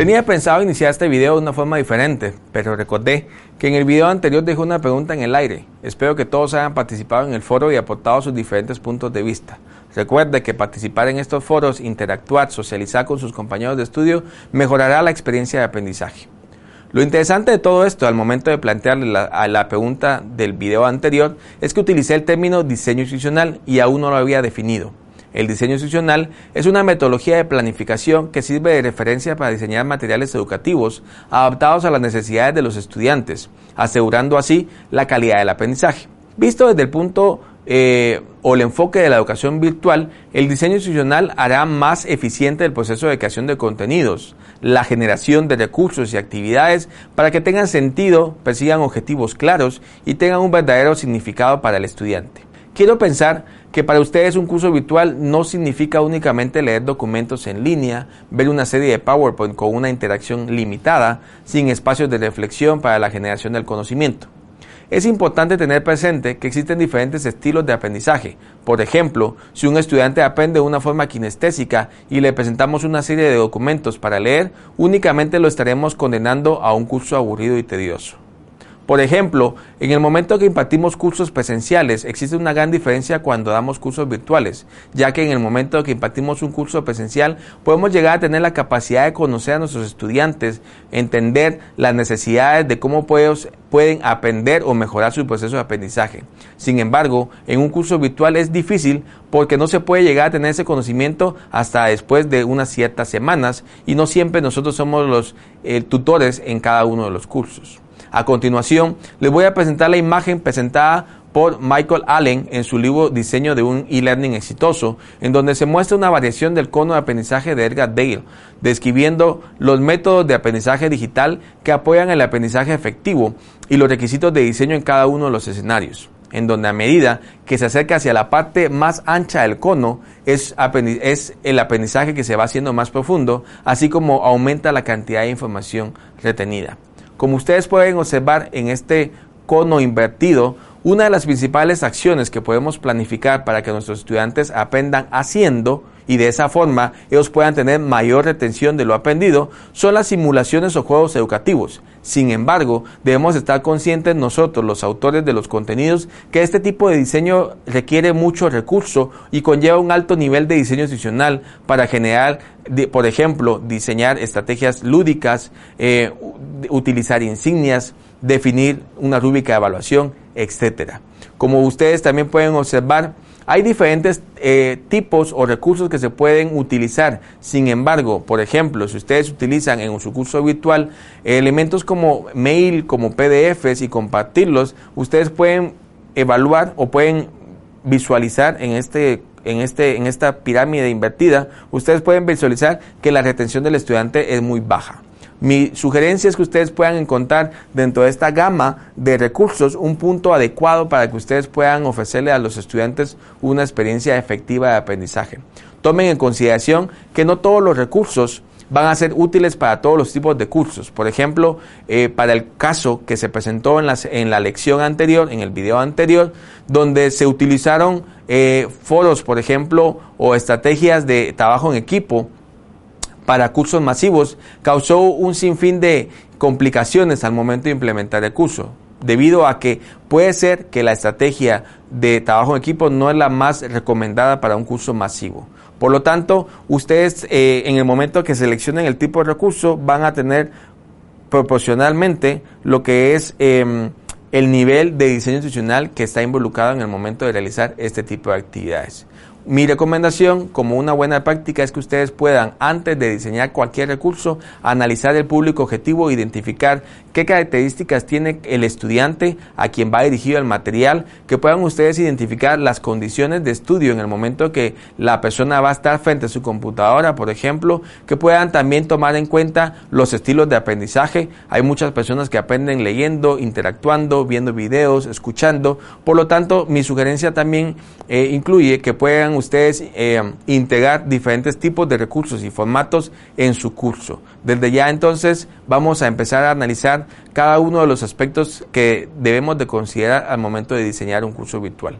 Tenía pensado iniciar este video de una forma diferente, pero recordé que en el video anterior dejé una pregunta en el aire. Espero que todos hayan participado en el foro y aportado sus diferentes puntos de vista. Recuerde que participar en estos foros, interactuar, socializar con sus compañeros de estudio mejorará la experiencia de aprendizaje. Lo interesante de todo esto al momento de plantearle la, a la pregunta del video anterior es que utilicé el término diseño institucional y aún no lo había definido. El diseño institucional es una metodología de planificación que sirve de referencia para diseñar materiales educativos adaptados a las necesidades de los estudiantes, asegurando así la calidad del aprendizaje. Visto desde el punto eh, o el enfoque de la educación virtual, el diseño institucional hará más eficiente el proceso de creación de contenidos, la generación de recursos y actividades para que tengan sentido, persigan objetivos claros y tengan un verdadero significado para el estudiante. Quiero pensar que para ustedes un curso virtual no significa únicamente leer documentos en línea, ver una serie de PowerPoint con una interacción limitada, sin espacios de reflexión para la generación del conocimiento. Es importante tener presente que existen diferentes estilos de aprendizaje. Por ejemplo, si un estudiante aprende de una forma kinestésica y le presentamos una serie de documentos para leer, únicamente lo estaremos condenando a un curso aburrido y tedioso. Por ejemplo, en el momento que impartimos cursos presenciales existe una gran diferencia cuando damos cursos virtuales, ya que en el momento que impartimos un curso presencial podemos llegar a tener la capacidad de conocer a nuestros estudiantes, entender las necesidades de cómo pueden aprender o mejorar su proceso de aprendizaje. Sin embargo, en un curso virtual es difícil porque no se puede llegar a tener ese conocimiento hasta después de unas ciertas semanas y no siempre nosotros somos los eh, tutores en cada uno de los cursos. A continuación, les voy a presentar la imagen presentada por Michael Allen en su libro Diseño de un e-learning exitoso, en donde se muestra una variación del cono de aprendizaje de Edgar Dale, describiendo los métodos de aprendizaje digital que apoyan el aprendizaje efectivo y los requisitos de diseño en cada uno de los escenarios en donde a medida que se acerca hacia la parte más ancha del cono, es, es, el aprendizaje que se va haciendo más profundo, así como aumenta la cantidad de información retenida. Como ustedes pueden observar en este cono invertido, una de las principales acciones que podemos planificar para que nuestros estudiantes aprendan haciendo y de esa forma ellos puedan tener mayor retención de lo aprendido son las simulaciones o juegos educativos. Sin embargo, debemos estar conscientes nosotros, los autores de los contenidos, que este tipo de diseño requiere mucho recurso y conlleva un alto nivel de diseño institucional para generar, por ejemplo, diseñar estrategias lúdicas, eh, utilizar insignias, definir una rúbrica de evaluación, etcétera. Como ustedes también pueden observar, hay diferentes eh, tipos o recursos que se pueden utilizar. Sin embargo, por ejemplo, si ustedes utilizan en su curso virtual elementos como mail, como PDFs y compartirlos, ustedes pueden evaluar o pueden visualizar en este en, este, en esta pirámide invertida, ustedes pueden visualizar que la retención del estudiante es muy baja. Mi sugerencia es que ustedes puedan encontrar dentro de esta gama de recursos un punto adecuado para que ustedes puedan ofrecerle a los estudiantes una experiencia efectiva de aprendizaje. Tomen en consideración que no todos los recursos van a ser útiles para todos los tipos de cursos. Por ejemplo, eh, para el caso que se presentó en, en, la lección anterior, en el video anterior, donde se utilizaron eh, foros, por ejemplo, o estrategias de trabajo en equipo, para cursos masivos causó un sinfín de complicaciones al momento de implementar el curso, debido a que puede ser que la estrategia de trabajo en equipo no es la más recomendada para un curso masivo. Por lo tanto, ustedes eh, en el momento que seleccionen el tipo de recurso van a tener proporcionalmente lo que es em, el nivel de diseño institucional que está involucrado en el momento de realizar este tipo de actividades. Mi recomendación como una buena práctica es que ustedes puedan, antes de diseñar cualquier recurso, analizar el público objetivo, identificar qué características tiene el estudiante a quien va dirigido el material, que puedan ustedes identificar las condiciones de estudio en el momento que la persona va a estar frente a su computadora, por ejemplo, que puedan también tomar en cuenta los estilos de aprendizaje. Hay muchas personas que aprenden leyendo, interactuando, viendo videos, escuchando. Por lo tanto, mi sugerencia también eh, incluye que ustedes eh, integrar diferentes tipos de recursos y formatos en su curso. Desde ya entonces vamos a empezar a analizar cada uno de los aspectos que debemos de considerar al momento de diseñar un curso virtual.